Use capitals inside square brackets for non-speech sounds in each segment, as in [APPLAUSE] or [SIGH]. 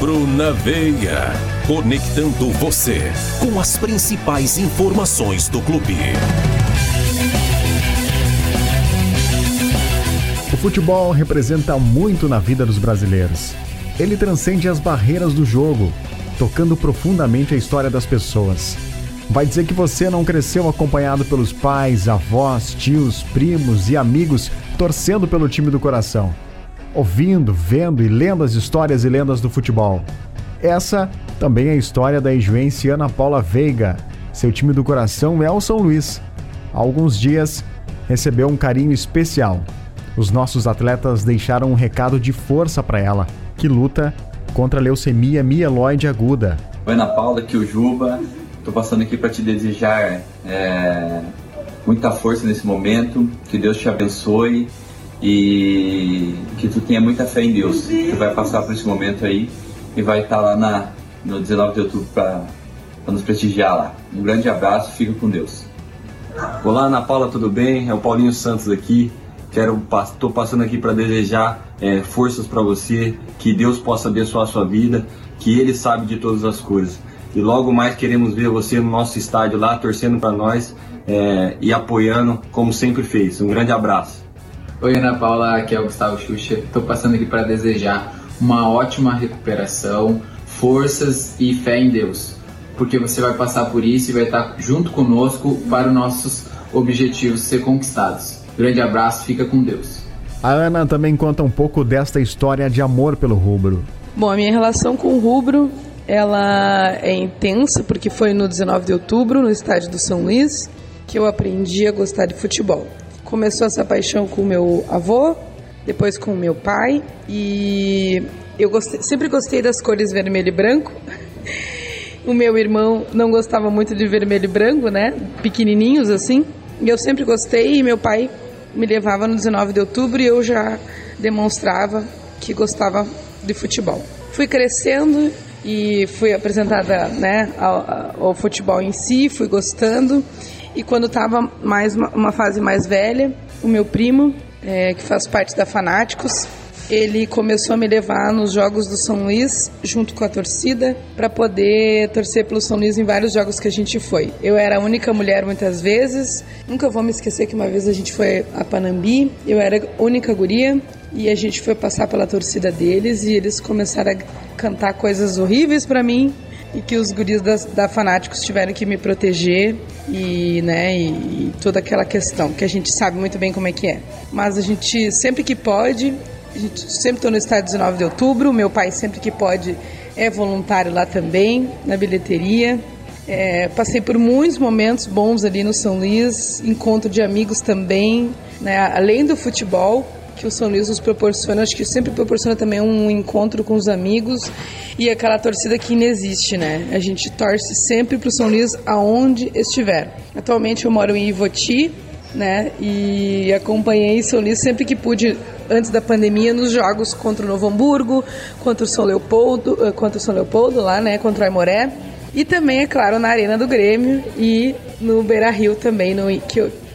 Rubro na Veia. Conectando você com as principais informações do clube. O futebol representa muito na vida dos brasileiros. Ele transcende as barreiras do jogo, tocando profundamente a história das pessoas. Vai dizer que você não cresceu acompanhado pelos pais, avós, tios, primos e amigos torcendo pelo time do coração, ouvindo, vendo e lendo as histórias e lendas do futebol. Essa também é a história da ijuense Ana Paula Veiga. Seu time do coração é o São Luís. Há alguns dias recebeu um carinho especial. Os nossos atletas deixaram um recado de força para ela, que luta contra a leucemia mieloide aguda. Oi, Ana Paula, aqui o Juba. Estou passando aqui para te desejar é, muita força nesse momento, que Deus te abençoe e que tu tenha muita fé em Deus. Tu vai passar por esse momento aí e vai estar tá lá na, no 19 de outubro para nos prestigiar lá. Um grande abraço, fica com Deus. Olá, Ana Paula, tudo bem? É o Paulinho Santos aqui. Quero, estou passando aqui para desejar é, forças para você, que Deus possa abençoar a sua vida, que Ele sabe de todas as coisas. E logo mais queremos ver você no nosso estádio lá, torcendo para nós é, e apoiando como sempre fez. Um grande abraço. Oi, Ana Paula, aqui é o Gustavo Xuxa. Estou passando aqui para desejar uma ótima recuperação, forças e fé em Deus, porque você vai passar por isso e vai estar junto conosco para os nossos objetivos ser conquistados. Grande abraço, fica com Deus. A Ana também conta um pouco desta história de amor pelo rubro. Bom, a minha relação com o rubro ela é intensa porque foi no 19 de outubro, no estádio do São Luís, que eu aprendi a gostar de futebol. Começou essa paixão com meu avô, depois com meu pai e eu gostei, sempre gostei das cores vermelho e branco. [LAUGHS] O meu irmão não gostava muito de vermelho e branco, né? Pequenininhos assim. E eu sempre gostei e meu pai me levava no 19 de outubro e eu já demonstrava que gostava de futebol. Fui crescendo e fui apresentada né, ao, ao, futebol em si, fui gostando. E quando estava mais uma, fase mais velha, o meu primo, é, que faz parte da Fanáticos, ele começou a me levar nos jogos do São Luís, junto com a torcida, para poder torcer pelo São Luís em vários jogos que a gente foi. Eu era a única mulher muitas vezes, nunca vou me esquecer que uma vez a gente foi a Panambi, eu era a única guria, e a gente foi passar pela torcida deles e eles começaram a cantar coisas horríveis para mim e que os guris da, da Fanáticos tiveram que me proteger e, né, e, e, toda aquela questão que a gente sabe muito bem como é que é. Mas a gente sempre que pode, a gente sempre estou no estádio 19 de outubro, meu pai sempre que pode é voluntário lá também, na bilheteria. É, passei por muitos momentos bons ali no São Luís, encontro de amigos também, né, além do futebol, que o São Luís nos proporciona, acho que sempre proporciona também um encontro com os amigos e aquela torcida que inexiste, né? A gente torce sempre para o São Luís aonde estiver. Atualmente eu moro em Ivoti, né? E acompanhei São Luís sempre que pude antes da pandemia nos jogos contra o Novo Hamburgo, contra o São Leopoldo, eh, contra o São Leopoldo lá, né? Contra o Aimoré. E também, é claro, na Arena do Grêmio e no Beira Rio também, no,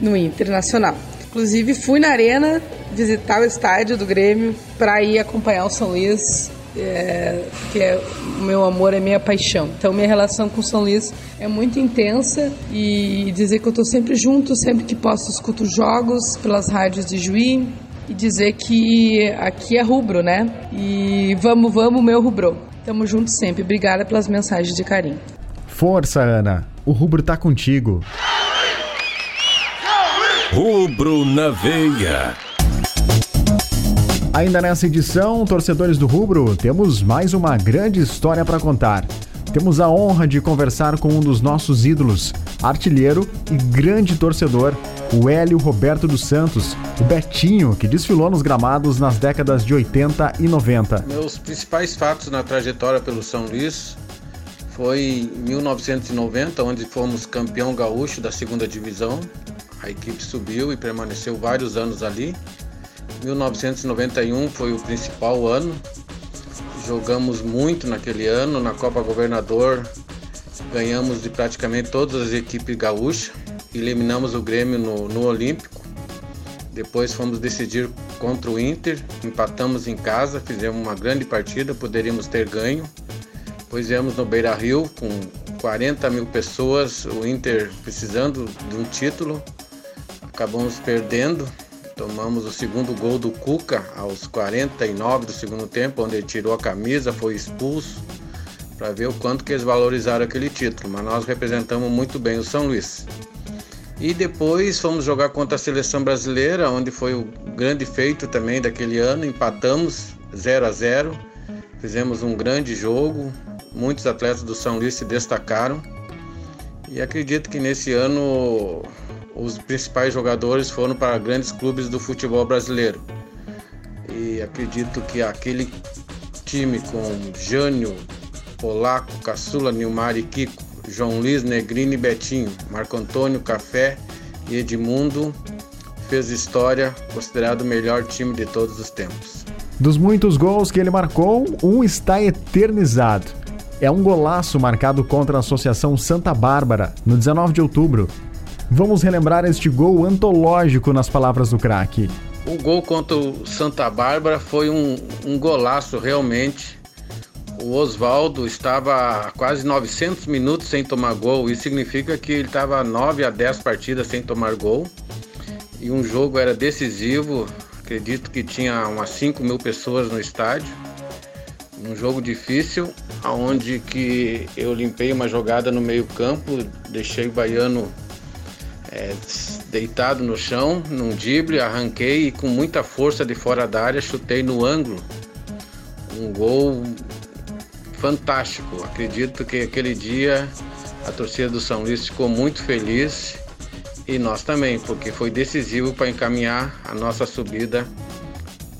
no Internacional. Inclusive, fui na Arena visitar o estádio do Grêmio para ir acompanhar o São Luís, é, que é meu amor, é minha paixão. Então, minha relação com o São Luís é muito intensa e dizer que eu estou sempre junto, sempre que posso, escuto jogos pelas rádios de Juí e dizer que aqui é rubro, né? E vamos, vamos, meu rubro. Tamo junto sempre. Obrigada pelas mensagens de carinho. Força, Ana. O rubro tá contigo. Rubro na veia. Ainda nessa edição, torcedores do Rubro, temos mais uma grande história para contar. Temos a honra de conversar com um dos nossos ídolos, artilheiro e grande torcedor, o Hélio Roberto dos Santos, o Betinho, que desfilou nos gramados nas décadas de 80 e 90. Meus principais fatos na trajetória pelo São Luís foi em 1990, onde fomos campeão gaúcho da segunda divisão. A equipe subiu e permaneceu vários anos ali. 1991 foi o principal ano. Jogamos muito naquele ano na Copa Governador. Ganhamos de praticamente todas as equipes gaúchas. Eliminamos o Grêmio no, no Olímpico. Depois fomos decidir contra o Inter, empatamos em casa, fizemos uma grande partida, poderíamos ter ganho. Pois viemos no Beira Rio com 40 mil pessoas, o Inter precisando de um título, acabamos perdendo. Tomamos o segundo gol do Cuca aos 49 do segundo tempo, onde ele tirou a camisa, foi expulso, para ver o quanto que eles valorizaram aquele título. Mas nós representamos muito bem o São Luís. E depois fomos jogar contra a seleção brasileira, onde foi o grande feito também daquele ano. Empatamos 0 a 0 fizemos um grande jogo. Muitos atletas do São Luís se destacaram. E acredito que nesse ano os principais jogadores foram para grandes clubes do futebol brasileiro. E acredito que aquele time com Jânio, Polaco, Caçula, Nilmar e Kiko João Luiz, Negrini e Betinho, Marco Antônio, Café e Edmundo fez história, considerado o melhor time de todos os tempos. Dos muitos gols que ele marcou, um está eternizado. É um golaço marcado contra a Associação Santa Bárbara, no 19 de outubro. Vamos relembrar este gol antológico nas palavras do craque. O gol contra o Santa Bárbara foi um, um golaço realmente o Oswaldo estava quase 900 minutos sem tomar gol. Isso significa que ele estava 9 a 10 partidas sem tomar gol. E um jogo era decisivo. Acredito que tinha umas 5 mil pessoas no estádio. Um jogo difícil, onde que eu limpei uma jogada no meio campo, deixei o baiano é, deitado no chão, num drible, arranquei e com muita força de fora da área chutei no ângulo. Um gol fantástico. Acredito que aquele dia a torcida do São Luís ficou muito feliz e nós também, porque foi decisivo para encaminhar a nossa subida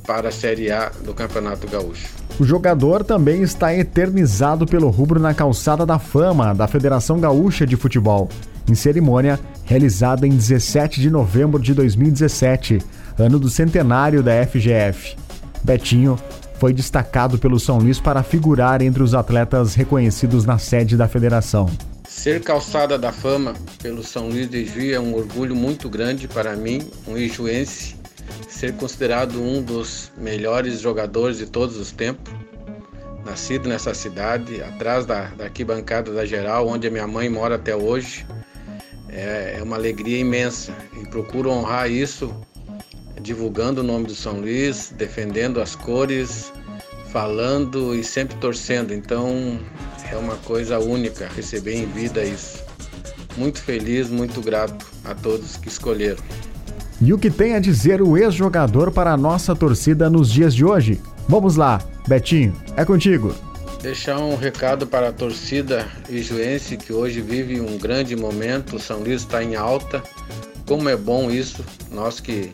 para a Série A do Campeonato Gaúcho. O jogador também está eternizado pelo rubro na calçada da fama da Federação Gaúcha de Futebol, em cerimônia realizada em 17 de novembro de 2017, ano do centenário da FGF. Betinho foi destacado pelo São Luís para figurar entre os atletas reconhecidos na sede da federação. Ser calçada da fama pelo São Luís de Juí é um orgulho muito grande para mim, um ijuense, ser considerado um dos melhores jogadores de todos os tempos. Nascido nessa cidade, atrás da, da arquibancada da Geral, onde a minha mãe mora até hoje, é, é uma alegria imensa e procuro honrar isso divulgando o nome do São Luís, defendendo as cores, falando e sempre torcendo. Então é uma coisa única receber em vida isso. Muito feliz, muito grato a todos que escolheram. E o que tem a dizer o ex-jogador para a nossa torcida nos dias de hoje? Vamos lá, Betinho, é contigo. Deixar um recado para a torcida ijuense que hoje vive um grande momento. O São Luís está em alta. Como é bom isso, nós que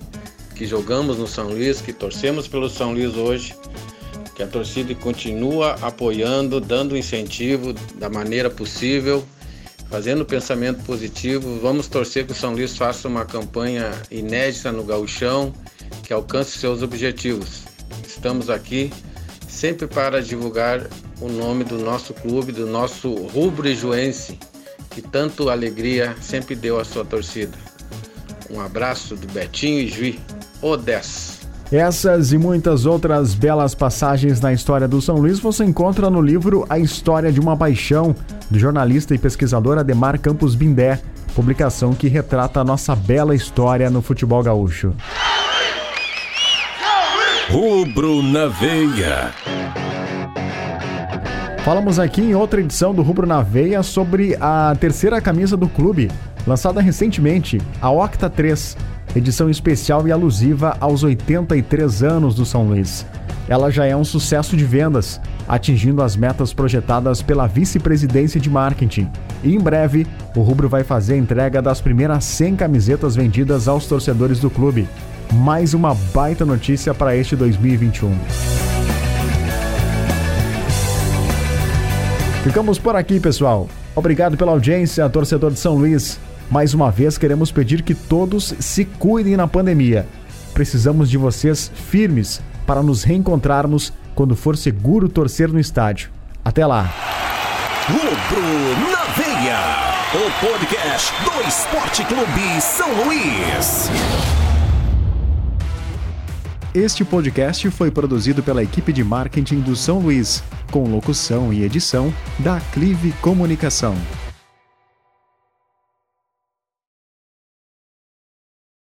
que jogamos no São Luís, que torcemos pelo São Luís hoje, que a torcida continua apoiando, dando incentivo da maneira possível, fazendo pensamento positivo. Vamos torcer que o São Luís faça uma campanha inédita no gauchão, que alcance seus objetivos. Estamos aqui sempre para divulgar o nome do nosso clube, do nosso rubro ijuense, que tanto alegria sempre deu à sua torcida. Um abraço do Betinho e Juí. Odessa. Essas e muitas outras belas passagens na história do São Luís você encontra no livro A História de uma Paixão, do jornalista e pesquisador Ademar Campos Bindé, publicação que retrata a nossa bela história no futebol gaúcho. Rubro na Veia. Falamos aqui em outra edição do Rubro na Veia sobre a terceira camisa do clube, lançada recentemente, a Octa 3 edição especial e alusiva aos 83 anos do São Luís. Ela já é um sucesso de vendas, atingindo as metas projetadas pela vice-presidência de marketing. E em breve, o rubro vai fazer a entrega das primeiras 100 camisetas vendidas aos torcedores do clube. Mais uma baita notícia para este 2021. Ficamos por aqui, pessoal. Obrigado pela audiência, torcedor de São Luís. Mais uma vez, queremos pedir que todos se cuidem na pandemia. Precisamos de vocês firmes para nos reencontrarmos quando for seguro torcer no estádio. Até lá! Rubro na Veia, o podcast do Esporte Clube São Luís. Este podcast foi produzido pela equipe de marketing do São Luís, com locução e edição da Clive Comunicação.